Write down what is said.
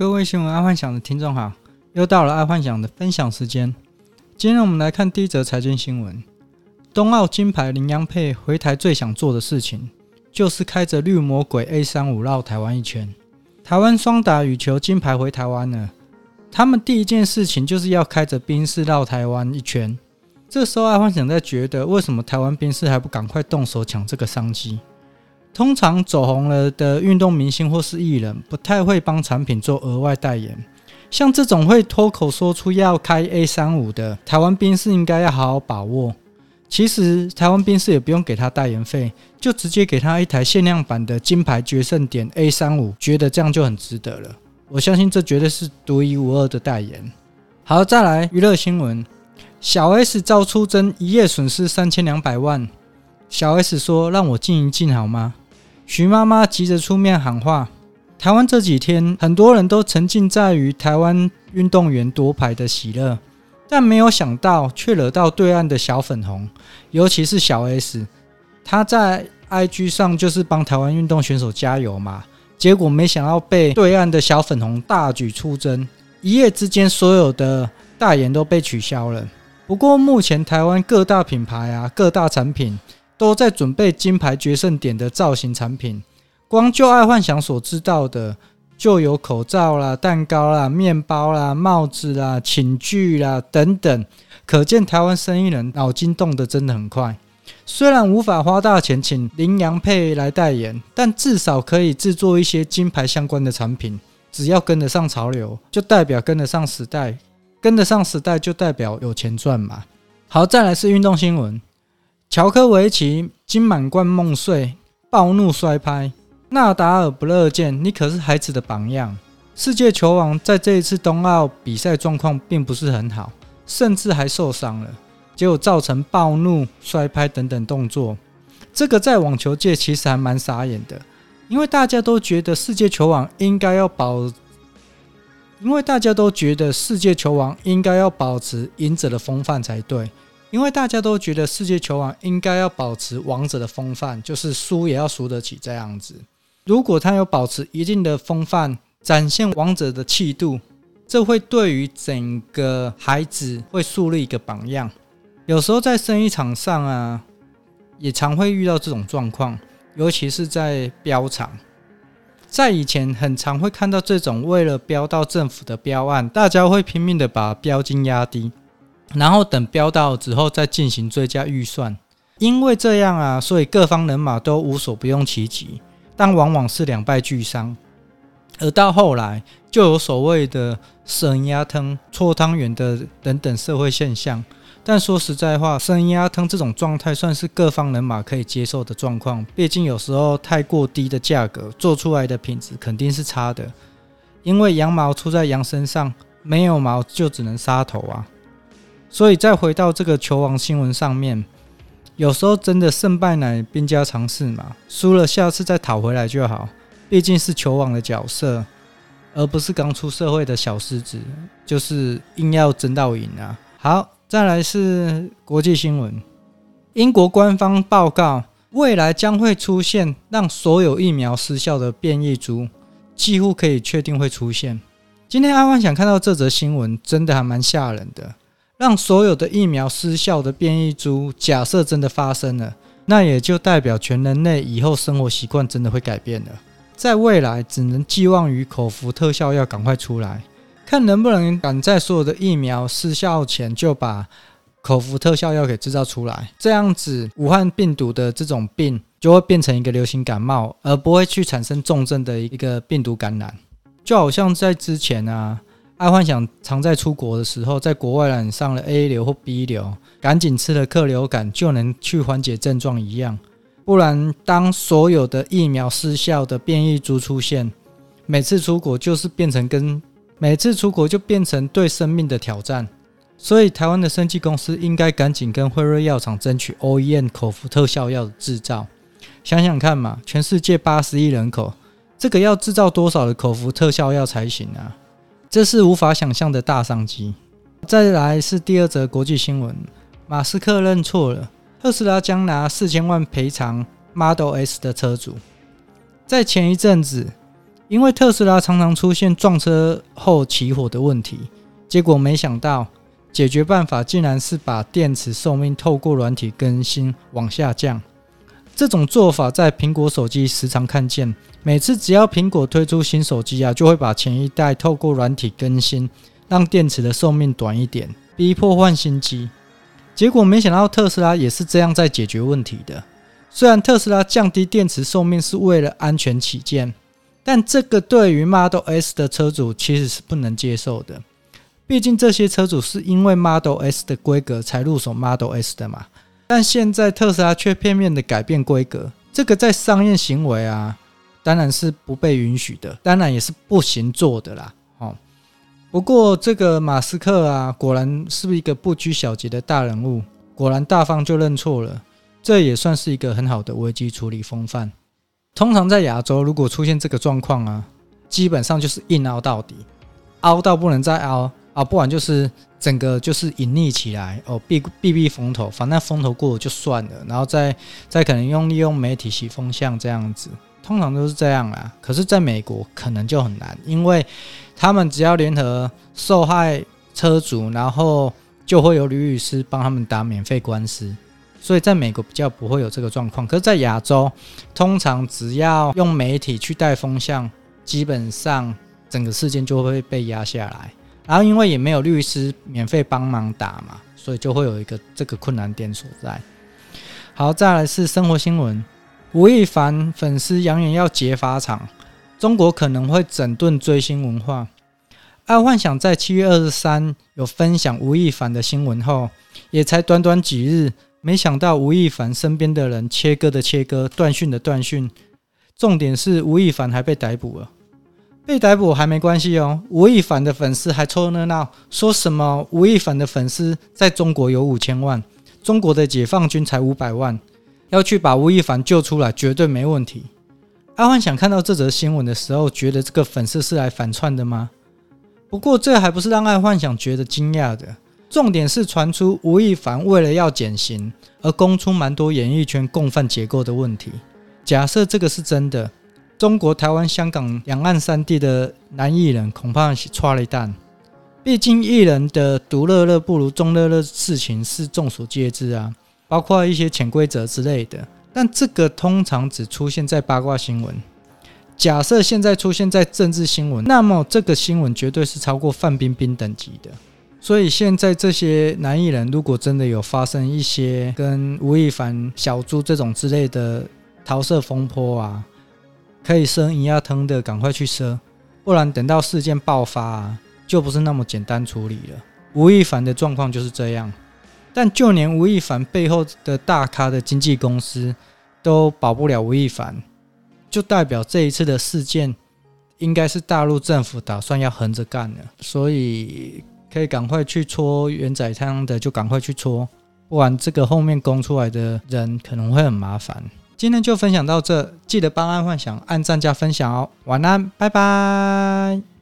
各位新闻爱幻想的听众好，又到了爱幻想的分享时间。今天我们来看第一则财经新闻：冬奥金牌林洋配回台最想做的事情，就是开着绿魔鬼 A 三五绕台湾一圈。台湾双打羽球金牌回台湾了，他们第一件事情就是要开着宾士绕台湾一圈。这时候爱幻想在觉得，为什么台湾宾士还不赶快动手抢这个商机？通常走红了的运动明星或是艺人，不太会帮产品做额外代言。像这种会脱口说出要开 A 三五的，台湾兵士应该要好好把握。其实台湾兵士也不用给他代言费，就直接给他一台限量版的金牌决胜点 A 三五，觉得这样就很值得了。我相信这绝对是独一无二的代言。好，再来娱乐新闻：小 S 遭出征，一夜损失三千两百万。小 S 说：“让我静一静好吗？”徐妈妈急着出面喊话：“台湾这几天很多人都沉浸在于台湾运动员夺牌的喜乐，但没有想到却惹到对岸的小粉红，尤其是小 S。他在 IG 上就是帮台湾运动选手加油嘛，结果没想到被对岸的小粉红大举出征，一夜之间所有的代言都被取消了。不过目前台湾各大品牌啊，各大产品。”都在准备金牌决胜点的造型产品，光就爱幻想所知道的，就有口罩啦、蛋糕啦、面包啦、帽子啦、寝具啦等等，可见台湾生意人脑筋动得真的很快。虽然无法花大钱请林洋配来代言，但至少可以制作一些金牌相关的产品。只要跟得上潮流，就代表跟得上时代；跟得上时代，就代表有钱赚嘛。好，再来是运动新闻。乔科维奇金满贯梦碎，暴怒摔拍。纳达尔不乐见，你可是孩子的榜样。世界球王在这一次冬奥比赛状况并不是很好，甚至还受伤了，结果造成暴怒摔拍等等动作。这个在网球界其实还蛮傻眼的，因为大家都觉得世界球王应该要保，因为大家都觉得世界球王应该要保持赢者的风范才对。因为大家都觉得世界球王应该要保持王者的风范，就是输也要输得起这样子。如果他有保持一定的风范，展现王者的气度，这会对于整个孩子会树立一个榜样。有时候在生意场上啊，也常会遇到这种状况，尤其是在标场，在以前很常会看到这种为了标到政府的标案，大家会拼命的把标金压低。然后等标到之后再进行追加预算，因为这样啊，所以各方人马都无所不用其极，但往往是两败俱伤。而到后来，就有所谓的“生鸭汤”、“搓汤圆”的等等社会现象。但说实在话，“生鸭汤”这种状态算是各方人马可以接受的状况。毕竟有时候太过低的价格做出来的品质肯定是差的，因为羊毛出在羊身上，没有毛就只能杀头啊。所以再回到这个球王新闻上面，有时候真的胜败乃兵家常事嘛，输了下次再讨回来就好。毕竟是球王的角色，而不是刚出社会的小狮子，就是硬要争到赢啊。好，再来是国际新闻，英国官方报告，未来将会出现让所有疫苗失效的变异株，几乎可以确定会出现。今天阿万想看到这则新闻，真的还蛮吓人的。让所有的疫苗失效的变异株，假设真的发生了，那也就代表全人类以后生活习惯真的会改变了。在未来，只能寄望于口服特效药赶快出来，看能不能赶在所有的疫苗失效前就把口服特效药给制造出来。这样子，武汉病毒的这种病就会变成一个流行感冒，而不会去产生重症的一个病毒感染。就好像在之前啊。爱幻想常在出国的时候，在国外染上了 A 流或 B 流，赶紧吃了克流感就能去缓解症状一样。不然，当所有的疫苗失效的变异株出现，每次出国就是变成跟每次出国就变成对生命的挑战。所以，台湾的生技公司应该赶紧跟辉瑞药厂争取 OEM 口服特效药的制造。想想看嘛，全世界八十亿人口，这个要制造多少的口服特效药才行啊？这是无法想象的大商机。再来是第二则国际新闻：马斯克认错了，特斯拉将拿四千万赔偿 Model S 的车主。在前一阵子，因为特斯拉常常出现撞车后起火的问题，结果没想到解决办法竟然是把电池寿命透过软体更新往下降。这种做法在苹果手机时常看见，每次只要苹果推出新手机啊，就会把前一代透过软体更新，让电池的寿命短一点，逼迫换新机。结果没想到特斯拉也是这样在解决问题的。虽然特斯拉降低电池寿命是为了安全起见，但这个对于 Model S 的车主其实是不能接受的。毕竟这些车主是因为 Model S 的规格才入手 Model S 的嘛。但现在特斯拉却片面的改变规格，这个在商业行为啊，当然是不被允许的，当然也是不行做的啦。哦，不过这个马斯克啊，果然是一个不拘小节的大人物，果然大方就认错了，这也算是一个很好的危机处理风范。通常在亚洲，如果出现这个状况啊，基本上就是硬凹到底，凹到不能再凹。啊，不然就是整个就是隐匿起来哦，避避避风头，反正风头过了就算了，然后再再可能用利用媒体洗风向这样子，通常都是这样啦。可是，在美国可能就很难，因为他们只要联合受害车主，然后就会有律师帮他们打免费官司，所以在美国比较不会有这个状况。可是，在亚洲，通常只要用媒体去带风向，基本上整个事件就会被压下来。然后因为也没有律师免费帮忙打嘛，所以就会有一个这个困难点所在。好，再来是生活新闻：吴亦凡粉丝扬言要劫法场，中国可能会整顿追星文化。爱幻想在七月二十三有分享吴亦凡的新闻后，也才短短几日，没想到吴亦凡身边的人切割的切割，断讯的断讯，重点是吴亦凡还被逮捕了。被逮捕还没关系哦，吴亦凡的粉丝还凑热闹，说什么吴亦凡的粉丝在中国有五千万，中国的解放军才五百万，要去把吴亦凡救出来绝对没问题。阿幻想看到这则新闻的时候，觉得这个粉丝是来反串的吗？不过这还不是让爱幻想觉得惊讶的，重点是传出吴亦凡为了要减刑而供出蛮多演艺圈共犯结构的问题。假设这个是真的。中国、台湾、香港两岸三地的男艺人恐怕是剉咧等，毕竟艺人的独乐乐不如众乐乐，事情是众所皆知啊，包括一些潜规则之类的。但这个通常只出现在八卦新闻。假设现在出现在政治新闻，那么这个新闻绝对是超过范冰冰等级的。所以现在这些男艺人如果真的有发生一些跟吴亦凡、小猪这种之类的桃色风波啊，可以生一样疼的，赶快去生，不然等到事件爆发啊，就不是那么简单处理了。吴亦凡的状况就是这样，但就连吴亦凡背后的大咖的经纪公司都保不了吴亦凡，就代表这一次的事件应该是大陆政府打算要横着干了，所以可以赶快去戳元仔汤的，就赶快去戳，不然这个后面供出来的人可能会很麻烦。今天就分享到这，记得帮爱幻想按赞加分享哦。晚安，拜拜。